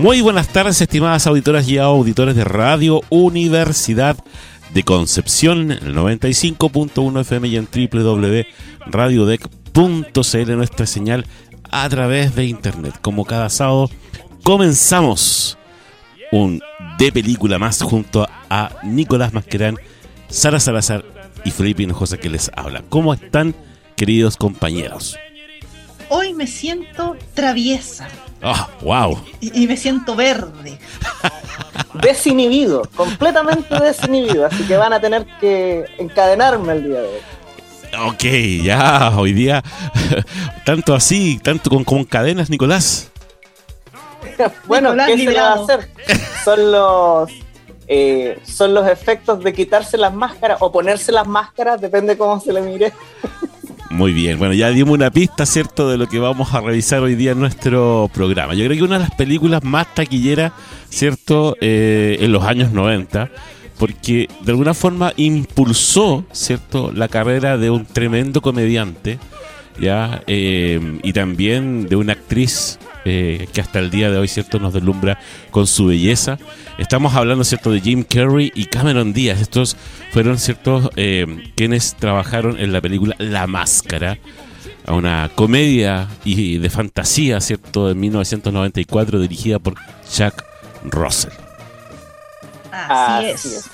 Muy buenas tardes, estimadas auditoras y auditores de Radio Universidad de Concepción, el 95.1 FM y en www.radiodec.cl, nuestra señal a través de internet. Como cada sábado, comenzamos un de película más junto a Nicolás Masquerán, Sara Salazar y Felipe Hinojosa que les habla. ¿Cómo están, queridos compañeros? Hoy me siento traviesa. ¡Ah, wow! Y, me siento verde. desinhibido, completamente desinhibido. Así que van a tener que encadenarme el día de hoy. Ok, ya, hoy día, tanto así, tanto con, con cadenas, Nicolás. bueno, ¿qué se va a hacer? Son los, eh, son los efectos de quitarse las máscaras o ponerse las máscaras, depende cómo se le mire. Muy bien, bueno, ya dimos una pista, ¿cierto?, de lo que vamos a revisar hoy día en nuestro programa. Yo creo que una de las películas más taquilleras, ¿cierto?, eh, en los años 90, porque de alguna forma impulsó, ¿cierto?, la carrera de un tremendo comediante, ¿ya? Eh, y también de una actriz eh, que hasta el día de hoy, ¿cierto?, nos deslumbra con su belleza. Estamos hablando, ¿cierto?, de Jim Carrey y Cameron Díaz. Estos fueron, ¿cierto?, eh, quienes trabajaron en la película La Máscara, una comedia y de fantasía, ¿cierto?, de 1994, dirigida por Jack Russell. Así, es.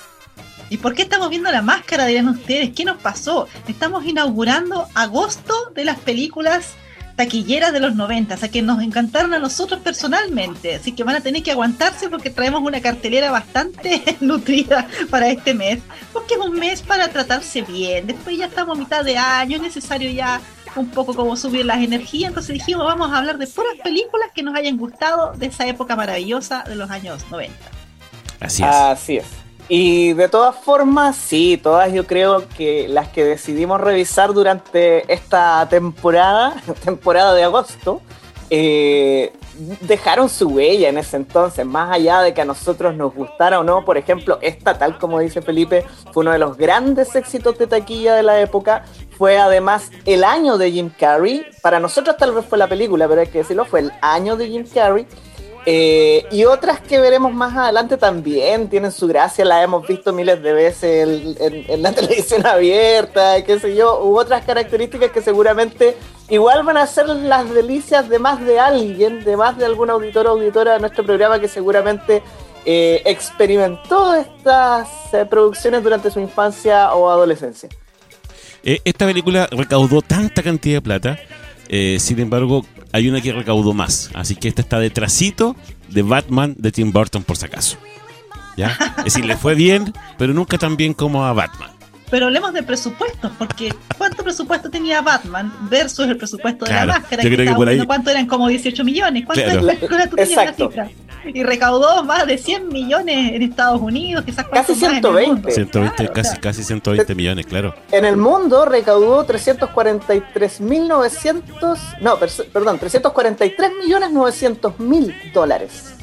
¿Y por qué estamos viendo la máscara? Dirán ustedes. ¿Qué nos pasó? Estamos inaugurando agosto de las películas taquilleras de los 90, o sea que nos encantaron a nosotros personalmente, así que van a tener que aguantarse porque traemos una cartelera bastante nutrida para este mes, porque es un mes para tratarse bien, después ya estamos a mitad de año, es necesario ya un poco como subir las energías, entonces dijimos vamos a hablar de puras películas que nos hayan gustado de esa época maravillosa de los años 90. Así es. Así es. Y de todas formas, sí, todas yo creo que las que decidimos revisar durante esta temporada, temporada de agosto, eh, dejaron su huella en ese entonces, más allá de que a nosotros nos gustara o no, por ejemplo, esta, tal como dice Felipe, fue uno de los grandes éxitos de taquilla de la época, fue además el año de Jim Carrey, para nosotros tal vez fue la película, pero hay que decirlo, fue el año de Jim Carrey, eh, y otras que veremos más adelante también tienen su gracia, la hemos visto miles de veces en, la televisión abierta, qué sé yo, u otras características que seguramente igual van a ser las delicias de más de alguien, de más de algún auditor o auditora de nuestro programa que seguramente eh, experimentó estas eh, producciones durante su infancia o adolescencia. esta película recaudó tanta cantidad de plata sin embargo, hay una que recaudó más. Así que esta está detrásito de Batman de Tim Burton, por si acaso. ¿Ya? Es decir, le fue bien, pero nunca tan bien como a Batman. Pero hablemos de presupuestos, porque ¿cuánto presupuesto tenía Batman versus el presupuesto de la máscara? Yo creo que por ahí... ¿Cuánto eran? Como 18 millones. ¿Cuánto claro. la, tú Exacto. cifra? Y recaudó más de 100 millones en Estados Unidos, quizás casi 120. 120 casi, casi 120 millones, claro. En el mundo recaudó 343.900, no, perdón, 343 millones 900 mil dólares.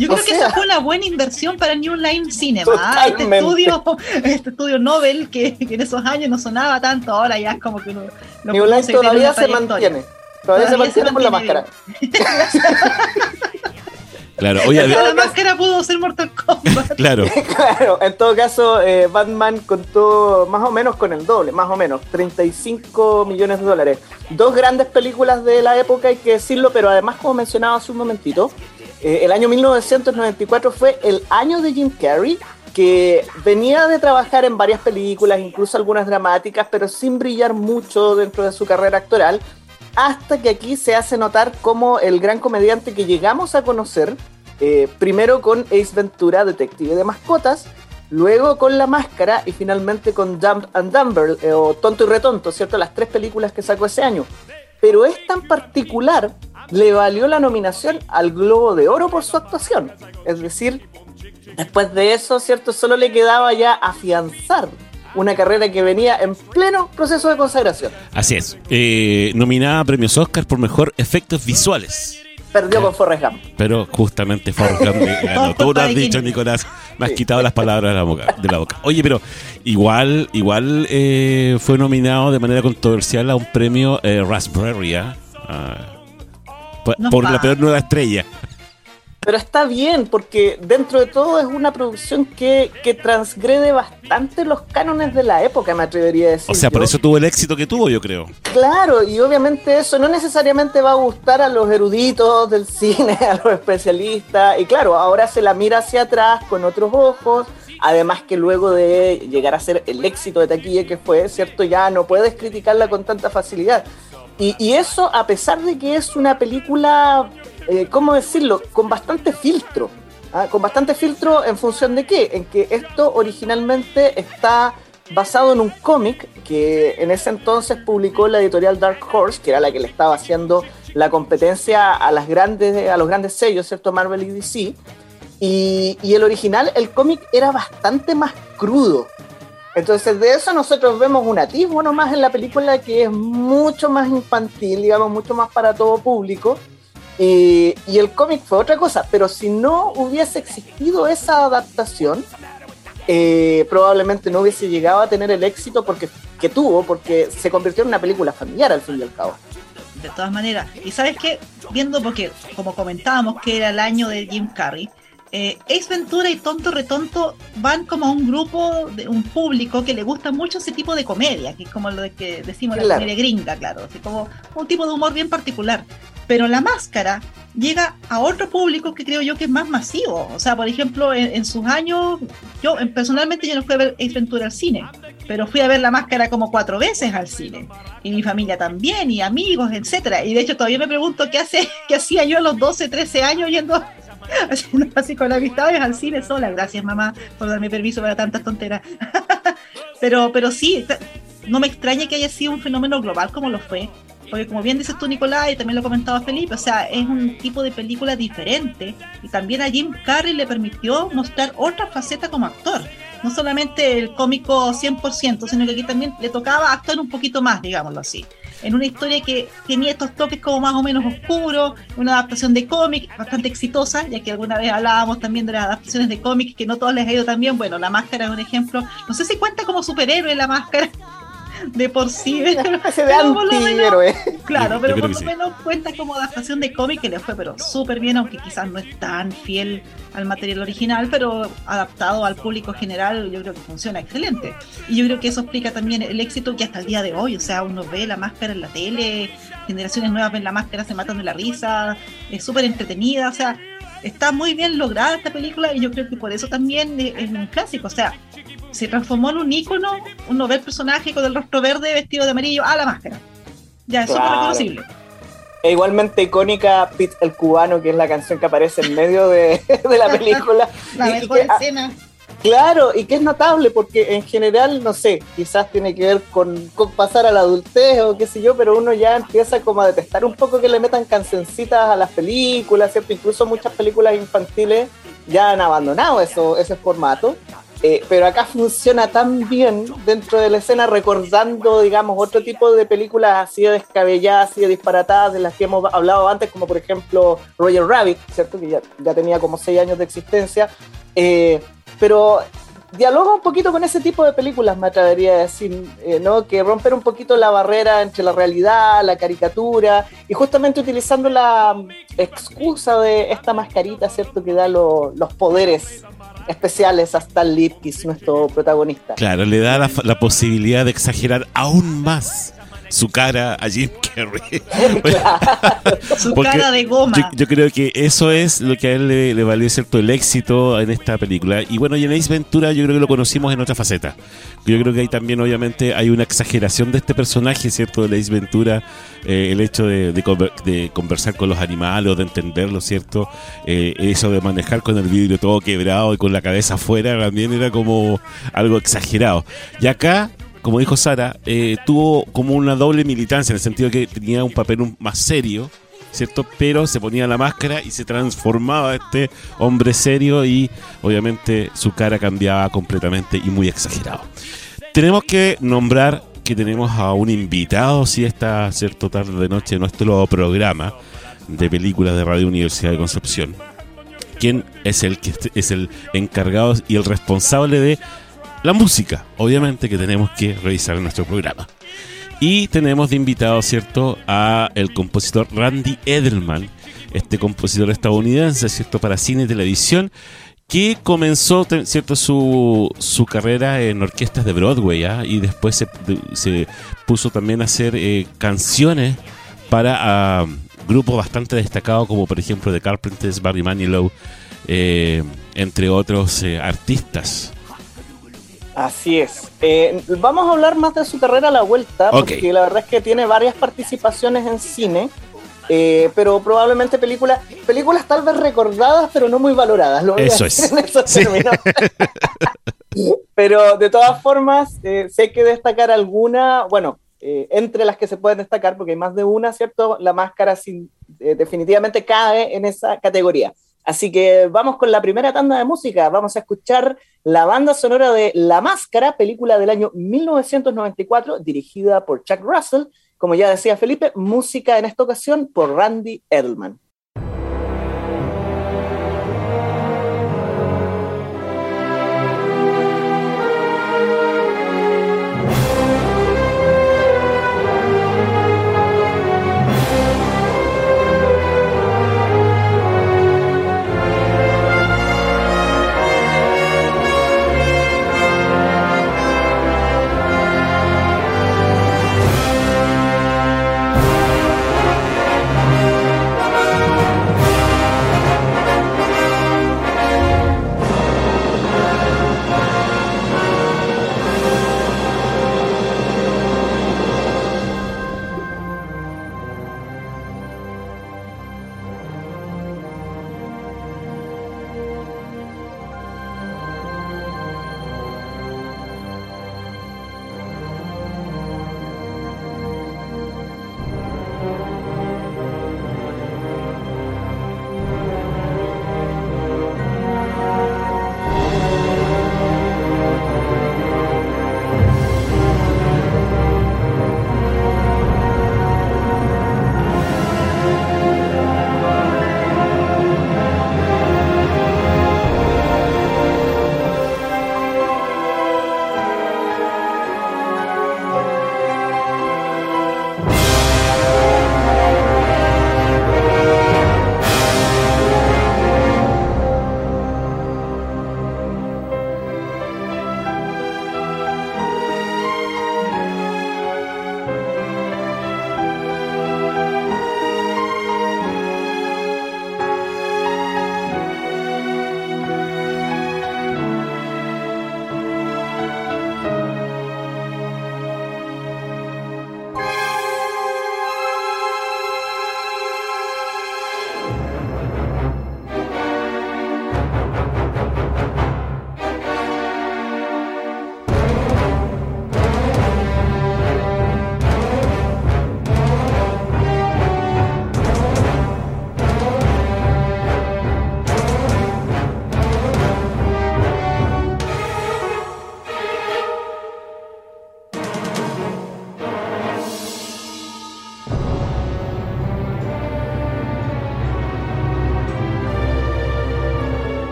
Yo creo que esa fue una buena inversión para New Line Cinema. Este estudio, este estudio Nobel que, en esos años no sonaba tanto, ahora ya es como que lo, New Line todavía se mantiene. Todavía, se mantiene, por la máscara. Claro, oye, la máscara pudo ser Mortal Kombat. claro. claro, en todo caso, eh, Batman contó más o menos con el doble, más o menos, 35 millones de dólares. Dos grandes películas de la época, hay que decirlo, pero además, como mencionaba hace un momentito, eh, el año 1994 fue el año de Jim Carrey, que venía de trabajar en varias películas, incluso algunas dramáticas, pero sin brillar mucho dentro de su carrera actoral hasta que aquí se hace notar como el gran comediante que llegamos a conocer, eh, primero con Ace Ventura, Detective de Mascotas, luego con La Máscara y finalmente con Dumb and Dumber, eh, o Tonto y Retonto, ¿cierto? Las tres películas que sacó ese año. Pero esta en particular le valió la nominación al Globo de Oro por su actuación. Es decir, después de eso, ¿cierto? Solo le quedaba ya afianzar una carrera que venía en pleno proceso de consagración. Así es. Eh, nominada a premios Oscar por mejor efectos visuales. Perdió con Forrest Gump. Pero justamente Forrest Gump ganó. Tú lo has dicho, Nicolás. Me has quitado las palabras de la boca. De la boca. Oye, pero igual, igual eh, fue nominado de manera controversial a un premio eh, Raspberry. ¿ah? Por la peor nueva estrella. Pero está bien, porque dentro de todo es una producción que, que, transgrede bastante los cánones de la época, me atrevería a decir. O sea, por eso tuvo el éxito que tuvo, yo creo. Claro, y obviamente eso no necesariamente va a gustar a los eruditos del cine, a los especialistas. Y claro, ahora se la mira hacia atrás con otros ojos. Además que luego de llegar a ser el éxito de taquilla que fue, ¿cierto? Ya no puedes criticarla con tanta facilidad. Y, eso a pesar de que es una película eh, ¿cómo decirlo? Con bastante filtro. ¿ah? Con bastante filtro en función de qué? En que esto originalmente está basado en un cómic que en ese entonces publicó la editorial Dark Horse, que era la que le estaba haciendo la competencia a, las grandes, a los grandes sellos, ¿cierto? Marvel y DC. Y el original, el cómic era bastante más crudo. Entonces de eso nosotros vemos un atisbo nomás en la película que es mucho más infantil, digamos, mucho más para todo público. Y, el cómic fue otra cosa, pero si no hubiese existido esa adaptación, eh, probablemente no hubiese llegado a tener el éxito porque, que tuvo, porque se convirtió en una película familiar al fin y al cabo. De todas maneras, y sabes qué, viendo porque como comentábamos que era el año de Jim Carrey, eh, Ace Ventura y Tonto Retonto van como a un grupo, de un público que le gusta mucho ese tipo de comedia, que es como lo que decimos la comedia gringa, claro, así como un tipo de humor bien particular. Pero la máscara llega a otro público que creo yo que es más masivo. O sea, por ejemplo, en, sus años, yo personalmente yo no fui a ver Ace Ventura al cine, pero fui a ver la máscara como cuatro veces al cine. Y mi familia también, y amigos, etcétera. Y de hecho todavía me pregunto qué hace, qué hacía yo a los 12, 13 años yendo haciendo así con amistades al cine sola. Gracias, mamá, por darme permiso para tantas tonteras. pero, pero sí, no me extraña que haya sido un fenómeno global como lo fue. Porque como bien dices tú, Nicolás, y también lo comentaba Felipe, o sea, es un tipo de película diferente y también a Jim Carrey le permitió mostrar otra faceta como actor. No solamente el cómico 100%, sino que aquí también le tocaba actuar un poquito más, digámoslo así en una historia que tenía estos toques como más o menos oscuros, una adaptación de cómic bastante exitosa, ya que alguna vez hablábamos también de las adaptaciones de cómics que no todas les ha ido tan bien. Bueno, La Máscara es un ejemplo. No sé si cuenta como superhéroe La Máscara, de por sí. claro, pero por lo menos cuenta como adaptación de cómic que le fue pero súper bien, aunque quizás no es tan fiel al material original, pero adaptado al público general yo creo que funciona excelente. Y yo creo que eso explica también el éxito que hasta el día de hoy, o sea, uno ve la máscara en la tele, generaciones nuevas ven la máscara, se matan de la risa, es súper entretenida, o sea, está muy bien lograda esta película y yo creo que por eso también es un clásico, o sea, se transformó en un ícono, un novel personaje con el rostro verde vestido de amarillo a la máscara. Ya, es súper reconocible. E igualmente icónica Pete el cubano, que es la canción que aparece en medio de, la película. la mejor escena. claro, y que es notable porque en general, no sé, quizás tiene que ver con, con, pasar a la adultez o qué sé yo, pero uno ya empieza como a detestar un poco que le metan cancioncitas a las películas, ¿cierto? Incluso muchas películas infantiles ya han abandonado eso, ese formato. Eh, pero acá funciona tan bien dentro de la escena, recordando, digamos, otro tipo de películas así de descabelladas, así de disparatadas, de las que hemos hablado antes, como por ejemplo Roger Rabbit, ¿cierto? Que ya, tenía como seis años de existencia. Eh, pero dialoga un poquito con ese tipo de películas, me atrevería a decir, eh, ¿no? Que romper un poquito la barrera entre la realidad, la caricatura, y justamente utilizando la excusa de esta mascarita, ¿cierto? Que da los poderes especiales a Stan Lipkis, nuestro protagonista. Claro, le da la posibilidad de exagerar aún más su cara a Jim Carrey. su cara de goma. Yo, creo que eso es lo que a él le, valió cierto el éxito en esta película. Y bueno, y en Ace Ventura yo creo que lo conocimos en otra faceta. Yo creo que ahí también obviamente hay una exageración de este personaje, ¿cierto? De Ace Ventura, eh, el hecho de, conversar con los animales o de entenderlo, ¿cierto? Eh, eso de manejar con el vidrio todo quebrado y con la cabeza afuera también era como algo exagerado. Y acá como dijo Sara, eh, tuvo como una doble militancia en el sentido que tenía un papel más serio, ¿cierto? Pero se ponía la máscara y se transformaba este hombre serio y obviamente su cara cambiaba completamente y muy exagerado. Tenemos que nombrar que tenemos a un invitado, si esta cierto tarde de noche nuestro programa de películas de Radio Universidad de Concepción. Quien es el que es el encargado y el responsable de la música, obviamente que tenemos que revisar en nuestro programa. Y tenemos de invitado, ¿cierto?, a el compositor Randy Edelman, este compositor estadounidense, ¿cierto?, para cine y televisión, que comenzó, ¿cierto?, su, su carrera en orquestas de Broadway, ¿ah? y después se, se, puso también a hacer eh, canciones para ah, grupos bastante destacados, como por ejemplo The Carpenters, Barry Manilow, eh, entre otros eh, artistas. Así es. Eh, vamos a hablar más de su carrera a la vuelta, porque la verdad es que tiene varias participaciones en cine, eh, pero probablemente películas, películas tal vez recordadas, pero no muy valoradas. Lo Eso es. pero de todas formas, eh, sé que destacar alguna, bueno, entre las que se pueden destacar, porque hay más de una, ¿cierto? La máscara sin, definitivamente cae en esa categoría. Así que vamos con la primera tanda de música. Vamos a escuchar la banda sonora de La Máscara, película del año 1994, dirigida por Chuck Russell. Como ya decía Felipe, música en esta ocasión por Randy Edelman.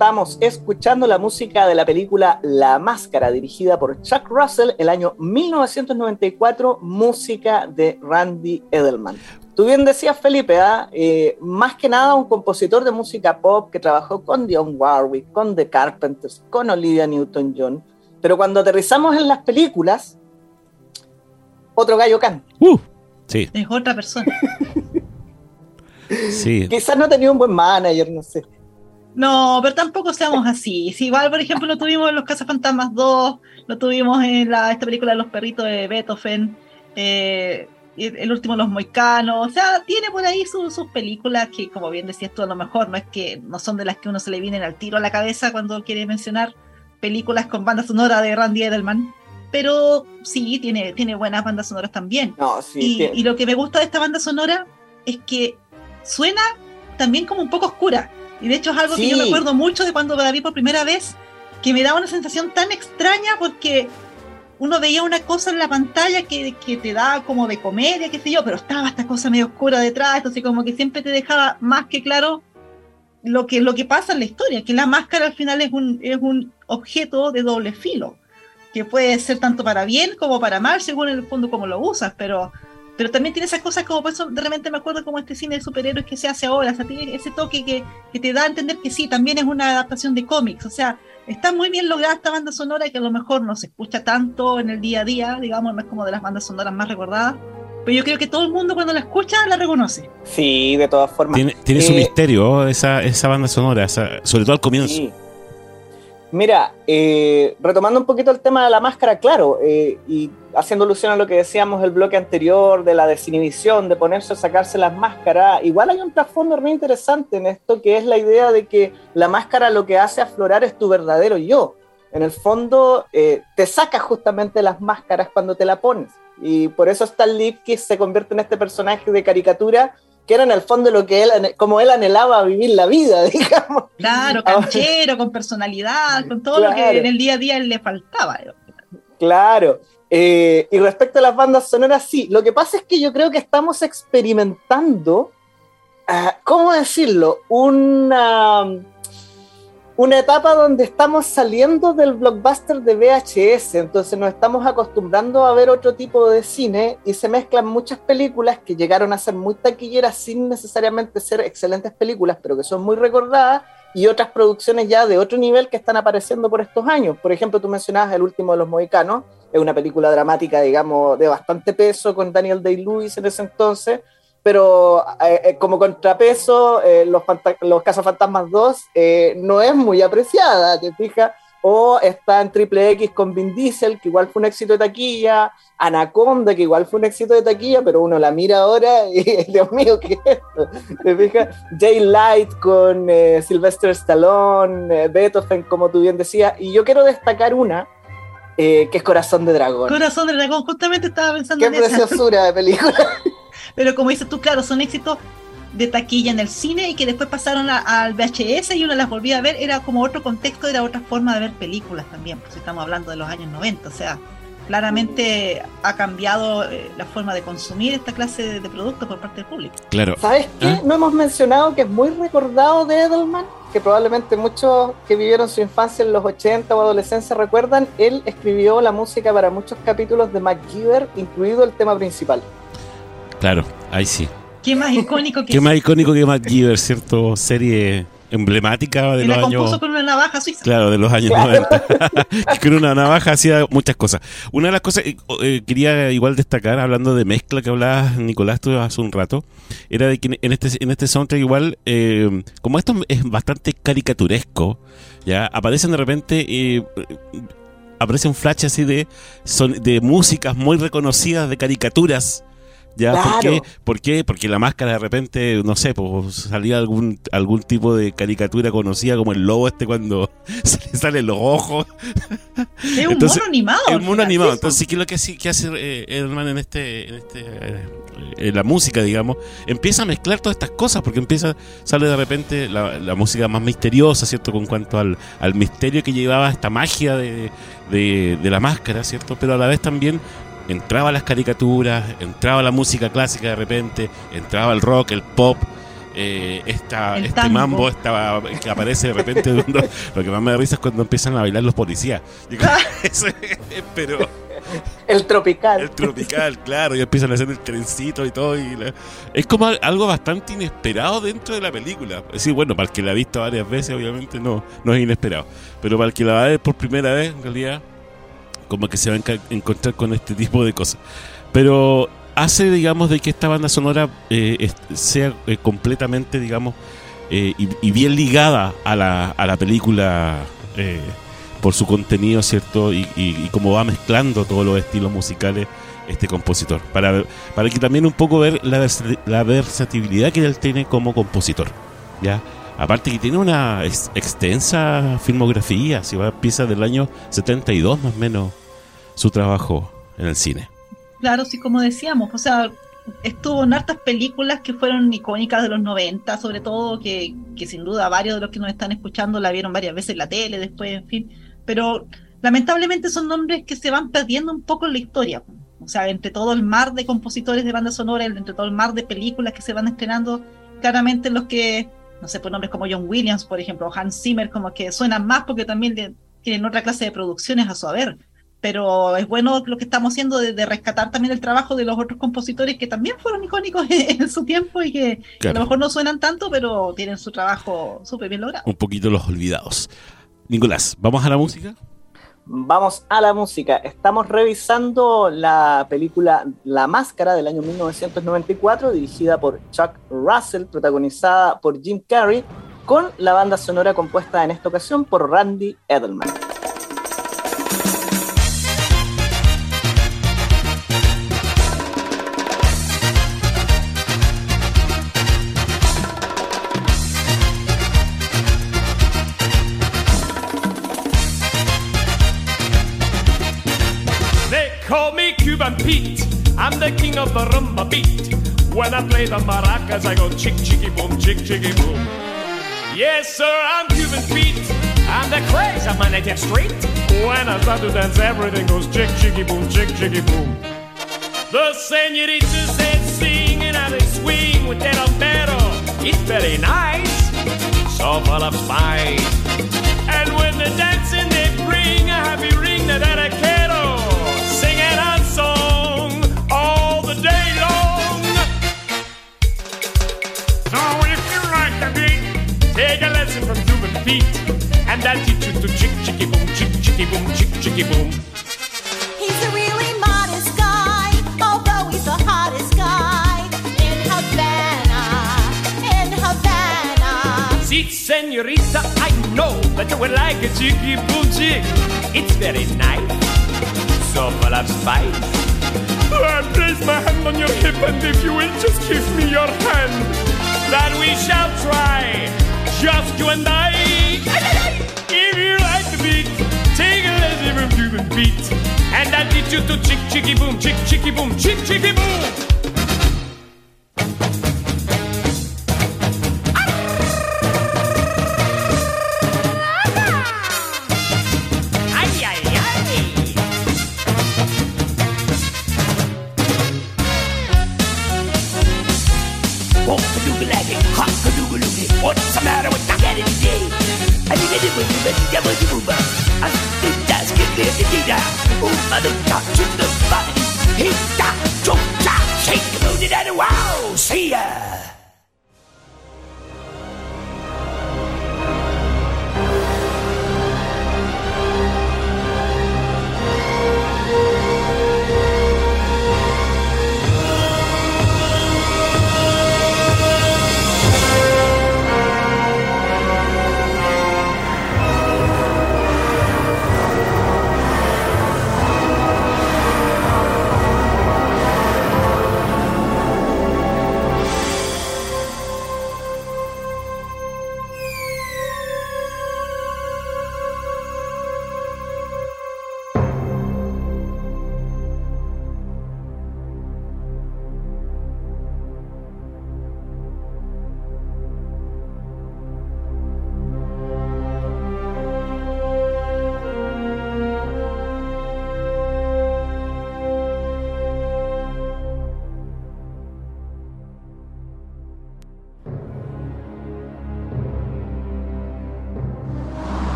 Estamos escuchando la música de la película La Máscara, dirigida por Chuck Russell el año 1994, música de Randy Edelman. Tú bien decías, Felipe, ¿ah? eh, más que nada un compositor de música pop que trabajó con Dion Warwick, con The Carpenters, con Olivia Newton-John, pero cuando aterrizamos en las películas, otro gallo canta. Uh, sí. Es otra persona. sí. Quizás no tenía un buen manager, no sé. No, pero tampoco seamos así. Si igual, por ejemplo, lo tuvimos en Los Cazafantasmas 2, lo tuvimos en la, esta película de los perritos de Beethoven, eh, El último Los Moicanos, o sea, tiene por ahí sus películas que, como bien decías tú, a lo mejor no es que no son de las que uno se le vienen al tiro a la cabeza cuando quiere mencionar películas con banda sonora de Randy Edelman, pero sí, tiene, tiene buenas bandas sonoras también. y, lo que me gusta de esta banda sonora es que suena también como un poco oscura. Y de hecho es algo que yo me acuerdo mucho de cuando la vi por primera vez, que me daba una sensación tan extraña porque uno veía una cosa en la pantalla que, que te daba como de comedia, qué sé yo, pero estaba esta cosa medio oscura detrás, entonces como que siempre te dejaba más que claro lo que, lo que pasa en la historia, que la máscara al final es un, es un objeto de doble filo, que puede ser tanto para bien como para mal, según el fondo como lo usas, pero, pero también tiene esas cosas como, por eso de repente me acuerdo como este cine de superhéroes que se hace ahora, o sea, tiene ese toque que, que te da a entender que sí, también es una adaptación de cómics, o sea, está muy bien lograda esta banda sonora que a lo mejor no se escucha tanto en el día a día, digamos, no es como de las bandas sonoras más recordadas, pero yo creo que todo el mundo cuando la escucha la reconoce. Sí, de todas formas. Tiene, su eh, misterio esa, esa banda sonora, sobre todo al comienzo. Mira, eh, retomando un poquito el tema de la máscara, claro, eh, y haciendo alusión a lo que decíamos el bloque anterior de la desinhibición, de ponerse a sacarse las máscaras, igual hay un trasfondo muy interesante en esto, que es la idea de que la máscara lo que hace aflorar es tu verdadero yo. En el fondo, te sacas justamente las máscaras cuando te la pones. Y por eso Stan que se convierte en este personaje de caricatura que era en el fondo lo que él, como él anhelaba vivir la vida, digamos. Claro, canchero, con personalidad, con todo lo que en el día a día le faltaba. Claro. Eh, y respecto a las bandas sonoras, sí. Lo que pasa es que yo creo que estamos experimentando, ah, ¿cómo decirlo? Una una etapa donde estamos saliendo del blockbuster de VHS, entonces nos estamos acostumbrando a ver otro tipo de cine y se mezclan muchas películas que llegaron a ser muy taquilleras sin necesariamente ser excelentes películas, pero que son muy recordadas, y otras producciones ya de otro nivel que están apareciendo por estos años. Por ejemplo, tú mencionabas El último de los mohicanos, es una película dramática, digamos, de bastante peso con Daniel Day-Lewis en ese entonces, pero eh, eh, como contrapeso, eh, los, los Fantasmas 2 no es muy apreciada, ¿te fijas? O está en Triple X con Vin Diesel, que igual fue un éxito de taquilla, Anaconda, que igual fue un éxito de taquilla, pero uno la mira ahora y, Dios mío, ¿qué es esto? ¿Te fijas? Jay Light con Sylvester Stallone, Beethoven, como tú bien decías, y yo quiero destacar una, que es Corazón de Dragón. Corazón de Dragón, justamente estaba pensando en Qué preciosura de película. Pero como dices tú, claro, son éxitos de taquilla en el cine y que después pasaron al VHS y uno las volvía a ver, era como otro contexto, era otra forma de ver películas también, pues estamos hablando de los años 90, o sea, claramente ha cambiado eh, la forma de consumir esta clase de, productos por parte del público. Claro. ¿Sabes qué? ¿Ah? No hemos mencionado que es muy recordado de Edelman, que probablemente muchos que vivieron su infancia en los 80 o adolescencia recuerdan, él escribió la música para muchos capítulos de MacGyver, incluido el tema principal. Claro, ahí sí. ¿Qué más icónico que Qué más icónico que MacGyver, ¿cierto? Serie emblemática de los la años. con una navaja suiza. Claro, de los años 90. con una navaja hacía muchas cosas. Una de las cosas que eh, quería igual destacar, hablando de mezcla que hablabas, Nicolás, tú hace un rato, era de que en este, en este soundtrack igual, eh, como esto es bastante caricaturesco, ya aparecen de repente. Eh, aparece un flash así de, son, de músicas muy reconocidas, de caricaturas ¿Ya? ¿Por, qué? ¿Por qué? Porque la máscara de repente, no sé, pues salía algún algún tipo de caricatura conocida como el lobo este cuando se le salen los ojos. Es un mono animado. Es un mono animado. Entonces, ¿qué es lo que, que hace eh, en este, en este eh, en la música, digamos? Empieza a mezclar todas estas cosas porque empieza, sale de repente la, música más misteriosa, ¿cierto? Con cuanto al, al misterio que llevaba esta magia de, de, de la máscara, ¿cierto? Pero a la vez también entraba las caricaturas, entraba la música clásica de repente, entraba el rock, el pop, eh, esta, este mambo estaba, que aparece de repente. lo que más me da risa es cuando empiezan a bailar los policías. pero. El tropical. El tropical, claro, y empiezan a hacer el trencito y todo. Y es como algo bastante inesperado dentro de la película. Es decir, bueno, para el que la ha visto varias veces, obviamente no, no es inesperado. Pero para el que la va a ver por primera vez, en realidad, como que se va a encontrar con este tipo de cosas. Pero hace, digamos, de que esta banda sonora eh, sea eh, completamente, digamos, eh, y, bien ligada a la, a la película por su contenido, ¿cierto? Y, y, como va mezclando todos los estilos musicales este compositor, para, para que también un poco ver la, la versatilidad que él tiene como compositor. ¿ya? Aparte que tiene una extensa filmografía, si va a piezas del año 72 más o menos su trabajo en el cine. Claro, sí, como decíamos, o sea, estuvo en hartas películas que fueron icónicas de los 90, sobre todo que, que sin duda varios de los que nos están escuchando la vieron varias veces en la tele, después, en fin, pero lamentablemente son nombres que se van perdiendo un poco en la historia. O sea, entre todo el mar de compositores de banda sonora, entre todo el mar de películas que se van estrenando, claramente los que, no sé, por nombres como John Williams, por ejemplo, o Hans Zimmer, como que suenan más porque también tienen otra clase de producciones a su haber pero es bueno lo que estamos haciendo de, rescatar también el trabajo de los otros compositores que también fueron icónicos en, su tiempo y que a lo mejor no suenan tanto, pero tienen su trabajo súper bien logrado. Un poquito los olvidados. Nicolás, ¿vamos a la música? Vamos a la música. Estamos revisando la película La Máscara del año 1994, dirigida por Chuck Russell, protagonizada por Jim Carrey, con la banda sonora compuesta en esta ocasión por Randy Edelman. Of the rumba beat. When I play the maracas, I go chick chicky boom, chick chicky boom. Yes, sir, I'm Cuban Pete. I'm the craze of my native street. When I start to dance, everything goes chick chicky boom, chick chicky boom. The senoritas said sing and how they swing with that umbero. It's very nice, so full of spice. And when they're dancing, they bring a happy ring that I beat, and I'll teach you to chick chicky boom, chick chicky boom, chick chicky boom. He's a really modest guy, although he's the hottest guy in Havana, in Havana. See, senorita, I know that you would like a chicky boom chick. It's very nice, so full of spice. I place my hand on your hip, and if you will just give me your hand, that we shall try, just you and I. If you like the beat, take a lesson from Cuban beat. And I'll teach you to chick chicky boom, chick chicky boom, chick chicky boom.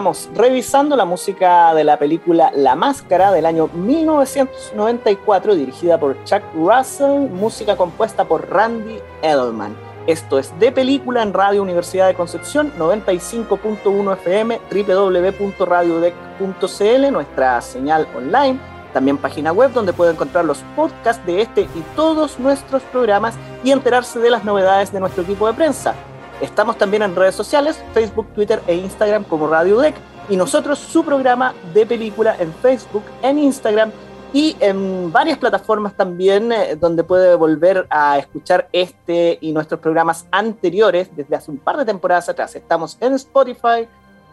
Estamos revisando la música de la película La Máscara del año 1994, dirigida por Chuck Russell, música compuesta por Randy Edelman. Esto es de película en Radio Universidad de Concepción, 95.1 FM, www.radiodec.cl, nuestra señal online, también página web donde puede encontrar los podcasts de este y todos nuestros programas y enterarse de las novedades de nuestro equipo de prensa. Estamos también en redes sociales, Facebook, Twitter e Instagram como Radio Deck y nosotros su programa de película en Facebook, en Instagram y en varias plataformas también eh, donde puede volver a escuchar este y nuestros programas anteriores desde hace un par de temporadas atrás. Estamos en Spotify,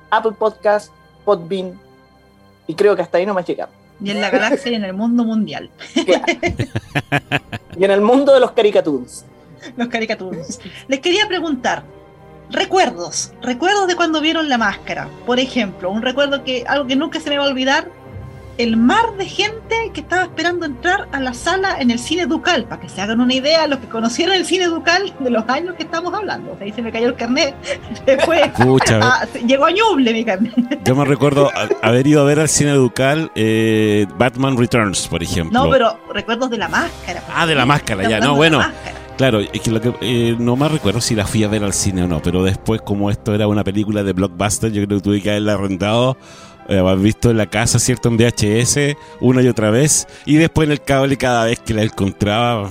Apple Podcast, Podbean y creo que hasta ahí no más llegamos. Y en la galaxia y en el mundo mundial. Claro. y en el mundo de los caricaturas. Los caricaturas. Les quería preguntar, recuerdos, recuerdos de cuando vieron la máscara. Por ejemplo, un recuerdo que algo que nunca se me va a olvidar, el mar de gente que estaba esperando entrar a la sala en el cine Ducal, para que se hagan una idea, los que conocieron el cine Ducal de los años que estamos hablando. Ahí se me cayó el carnet. Después, Pucha, ah, llegó a Ñuble mi carnet. Yo me recuerdo a- haber ido a ver al cine Ducal eh, Batman Returns, por ejemplo. No, pero recuerdos de la máscara. Ah, de la máscara, ya. No, bueno. la máscara. Claro, es que lo que eh, no me recuerdo si la fui a ver al cine o no, pero después, como esto era una película de blockbuster, yo creo que tuve que haberla arrendado, eh, haber visto en la casa, ¿cierto? En VHS, una y otra vez, y después en el cable, cada vez que la encontraba,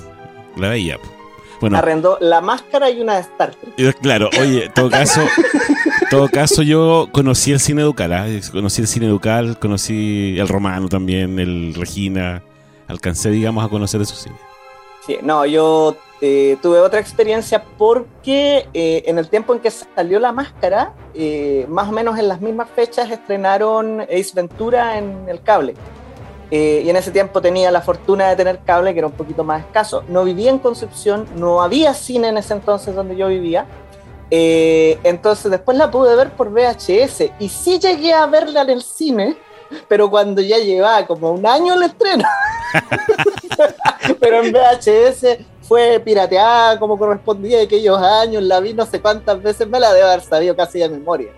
la veía. Bueno, Arrendó la máscara y una de Star Trek. eh, claro, oye, en todo caso, todo caso yo conocí el cine Ducal, ¿ah? conocí el cine Ducal, conocí el Romano también, el Regina, alcancé, digamos, a conocer esos cines. Sí, no, yo eh, tuve otra experiencia porque eh, en el tiempo en que salió la máscara, eh, más o menos en las mismas fechas estrenaron Ace Ventura en el cable. Eh, y en ese tiempo tenía la fortuna de tener cable, que era un poquito más escaso. No vivía en Concepción, no había cine en ese entonces donde yo vivía. Eh, entonces después la pude ver por VHS y sí llegué a verla en el cine, pero cuando ya llevaba como un año el estreno. pero en VHS fue pirateada como correspondía de aquellos años, la vi no sé cuántas veces, me la debo haber sabido casi de memoria.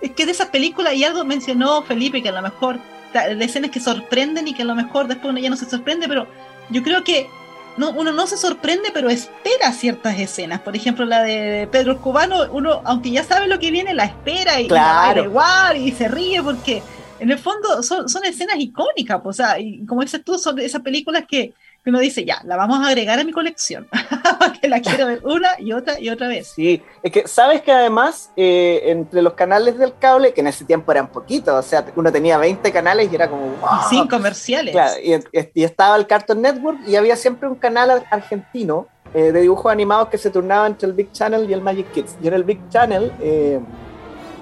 Es que de esas películas, y algo mencionó Felipe, que a lo mejor, de escenas que sorprenden y que a lo mejor después uno ya no se sorprende, pero yo creo que no, uno no se sorprende, pero espera ciertas escenas. Por ejemplo, la de Pedro Cubano, uno, aunque ya sabe lo que viene, la espera y, y la Claro. igual y se ríe porque en el fondo son, son escenas icónicas, pues, o sea, y como dices tú, son de esas películas que uno dice, ya, la vamos a agregar a mi colección, que la quiero ver una y otra y otra vez. Sí, es que sabes que además eh, entre los canales del cable, que en ese tiempo eran poquitos, o sea, uno tenía 20 canales y era como, wow. Y sin comerciales. Claro, y, y estaba el Cartoon Network y había siempre un canal ar- argentino eh, de dibujos animados que se turnaba entre el Big Channel y el Magic Kids. Y en el Big Channel eh,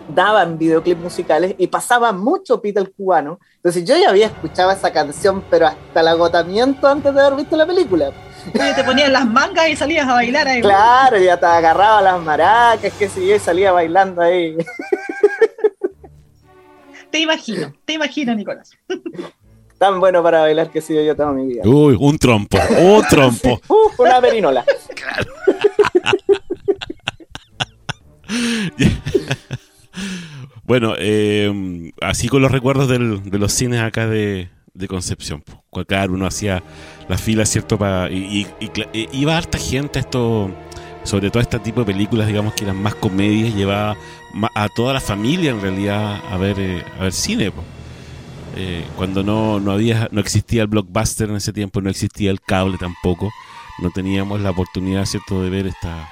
daban videoclips musicales y pasaba mucho Pita el cubano. Entonces yo ya había escuchado esa canción, pero hasta el agotamiento antes de haber visto la película. Oye, te ponías las mangas y salías a bailar ahí. Claro, ya te agarraba las maracas, que sé yo, y salía bailando ahí. Te imagino, te imagino, Nicolás. Tan bueno para bailar que he sido yo toda mi vida. Uy, un trompo, un trompo. Uf, una perinola. Bueno, eh, así con los recuerdos del- de los cines acá de, de Concepción. Claro, uno hacía la fila, ¿cierto? Pa, y, y- y cla- e- iba harta gente esto, sobre todo este tipo de películas, digamos que eran más comedias, llevaba a toda la familia en realidad a ver, eh, a ver cine. Eh, cuando no, no había, no existía el blockbuster en ese tiempo, no existía el cable tampoco, no teníamos la oportunidad, ¿cierto?, de ver esta,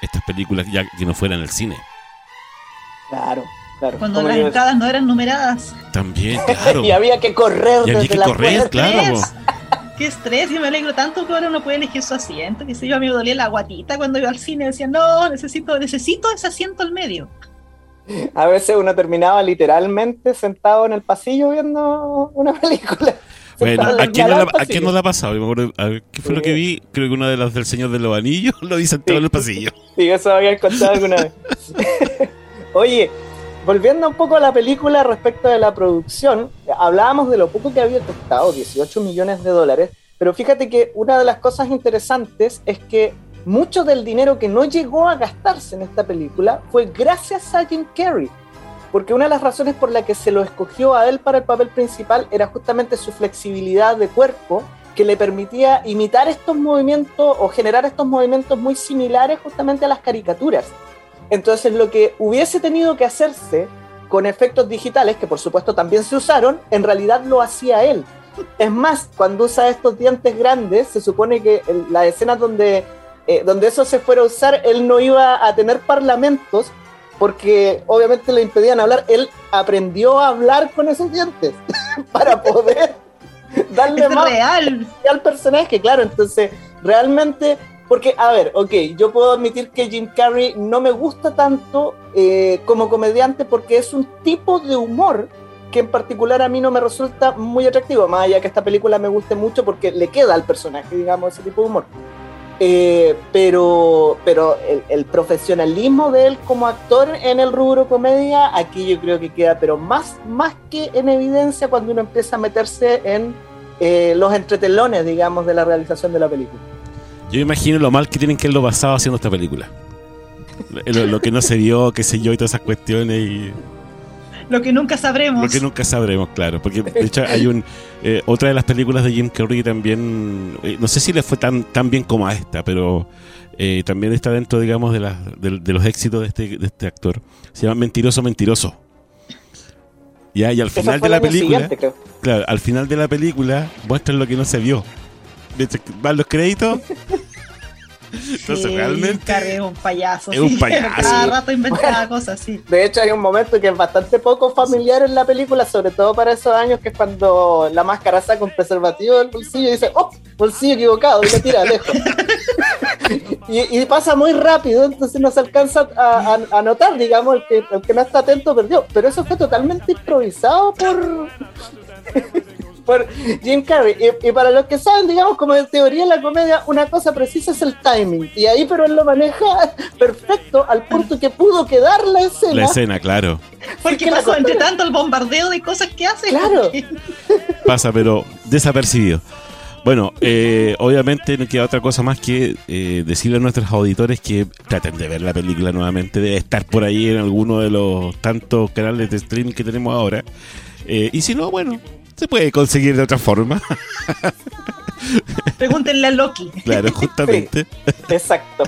estas películas ya que no fueran el cine. Claro, claro. Cuando las entradas no eran numeradas. También, claro. y había que correr Y había desde que la correr, claro. Qué estrés, yo me alegro tanto que ahora uno puede elegir su asiento. Que sé yo, a mí me dolía la guatita cuando iba al cine. Decía, no, necesito, necesito ese asiento al medio. A veces uno terminaba literalmente sentado en el pasillo viendo una película. Bueno, ¿a quién, no la, ¿a quién pasillo. no le ha pasado? Yo me acuerdo- a ver, ¿Qué fue lo que vi? Creo que una de las del Señor de los Anillos lo vi sentado Sí. en el pasillo. Sí, eso había contado alguna vez. Oye, volviendo un poco a la película respecto de la producción, hablábamos de lo poco que había costado, 18 millones de dólares, pero fíjate que una de las cosas interesantes es que mucho del dinero que no llegó a gastarse en esta película fue gracias a Jim Carrey. porque una de las razones por la que se lo escogió a él para el papel principal era justamente su flexibilidad de cuerpo, que le permitía imitar estos movimientos o generar estos movimientos muy similares justamente a las caricaturas. Entonces lo que hubiese tenido que hacerse con efectos digitales, que por supuesto también se usaron, en realidad lo hacía él. Es más, cuando usa estos dientes grandes, se supone que en las escenas donde, eh, donde eso se fuera a usar, él no iba a tener parlamentos, porque obviamente le impedían hablar. Él aprendió a hablar con esos dientes para poder darle Es más real. al personaje, claro. Entonces, realmente, porque, a ver, ok, yo puedo admitir que Jim Carrey no me gusta tanto eh, como comediante porque es un tipo de humor que en particular a mí no me resulta muy atractivo, más allá que esta película me guste mucho porque le queda al personaje, digamos, ese tipo de humor. Eh, pero pero el, el profesionalismo de él como actor en el rubro comedia, aquí yo creo que queda, pero más, más que en evidencia cuando uno empieza a meterse en eh, los entretelones, digamos, de la realización de la película. Yo imagino lo mal que tienen que haberlo pasado haciendo esta película. Lo, lo que no se vio, qué sé yo, y todas esas cuestiones y Lo que nunca sabremos. lo que nunca sabremos, claro. Porque de hecho hay un eh, otra de las películas de Jim Carrey también, eh, no sé si le fue tan, tan bien como a esta, pero eh, también está dentro, digamos, de, las de, de los éxitos de este, de este actor. Se llama Mentiroso, Mentiroso. Ya, y al final de la película, claro, al final de la película muestran lo que no se vio. De hecho, Van los créditos. Entonces, Sí, realmente. Es un payaso. Es un sí. payaso. Cada rato inventaba cosas así. De hecho, hay un momento que es bastante poco familiar en la película, sobre todo para esos años, que es cuando la máscara saca un preservativo del bolsillo y dice, ¡oh! Bolsillo equivocado, y lo tira lejos. y, y pasa muy rápido, entonces no se alcanza a, a- a notar, digamos, el que, el que no está atento perdió. Pero eso fue totalmente improvisado por. Por Jim Carrey. Y, y para los que saben, digamos, como en teoría en la comedia, una cosa precisa es el timing. Y ahí, pero él lo maneja perfecto al punto que pudo quedar la escena. La escena, claro. Porque que la pasó entre cosa- tanto el bombardeo de cosas que hace. Claro. que- pasa, pero desapercibido. Bueno, eh, obviamente no queda otra cosa más que eh, decirle a nuestros auditores que traten de ver la película nuevamente, debe estar por ahí en alguno de los tantos canales de streaming que tenemos ahora. Eh, y si no, bueno, se puede conseguir de otra forma, Pregúntenle a Loki. claro, justamente. Exacto.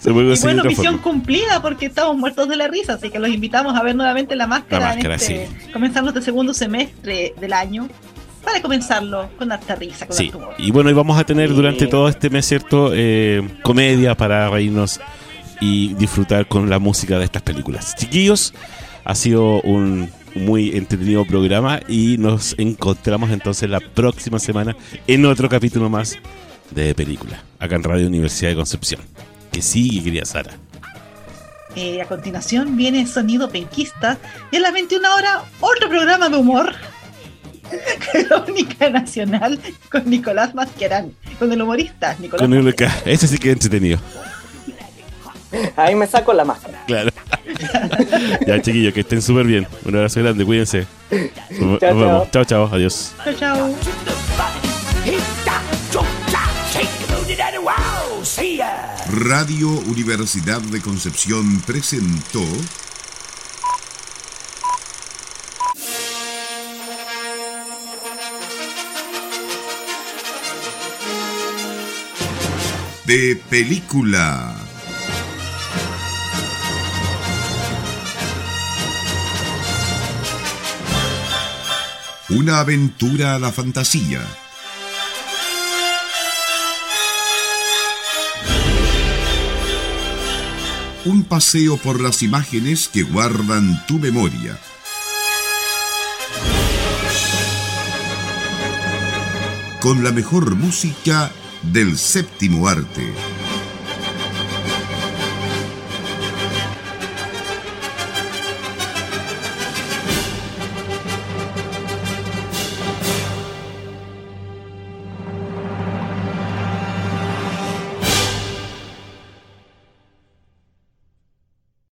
Se puede Y bueno, misión forma. cumplida porque estamos muertos de la risa, así que los invitamos a ver nuevamente la máscara, La máscara, en este, comenzando este segundo semestre del año, para comenzarlo con harta risa, con Sí, y bueno, y vamos a tener Sí. durante todo este mes, ¿cierto? Eh, comedia para reírnos y disfrutar con la música de estas películas. Chiquillos, ha sido un muy entretenido programa y nos encontramos entonces la próxima semana en otro capítulo más de película, acá en Radio Universidad de Concepción. Que sigue, querida Sara. Eh, a continuación viene Sonido Penquista y a las 21 horas otro programa de humor. Crónica Nacional con Nicolás Masquerán, con el humorista Nicolás Con el ese sí que es entretenido. Ahí me saco la máscara. Claro. ya, chiquillos, que estén súper bien. Un abrazo grande, cuídense. Nos, vemos. chao. Chao, chao. Adiós. Chao, chao. Radio Universidad de Concepción presentó de película. Una aventura a la fantasía. Un paseo por las imágenes que guardan tu memoria. Con la mejor música del séptimo arte.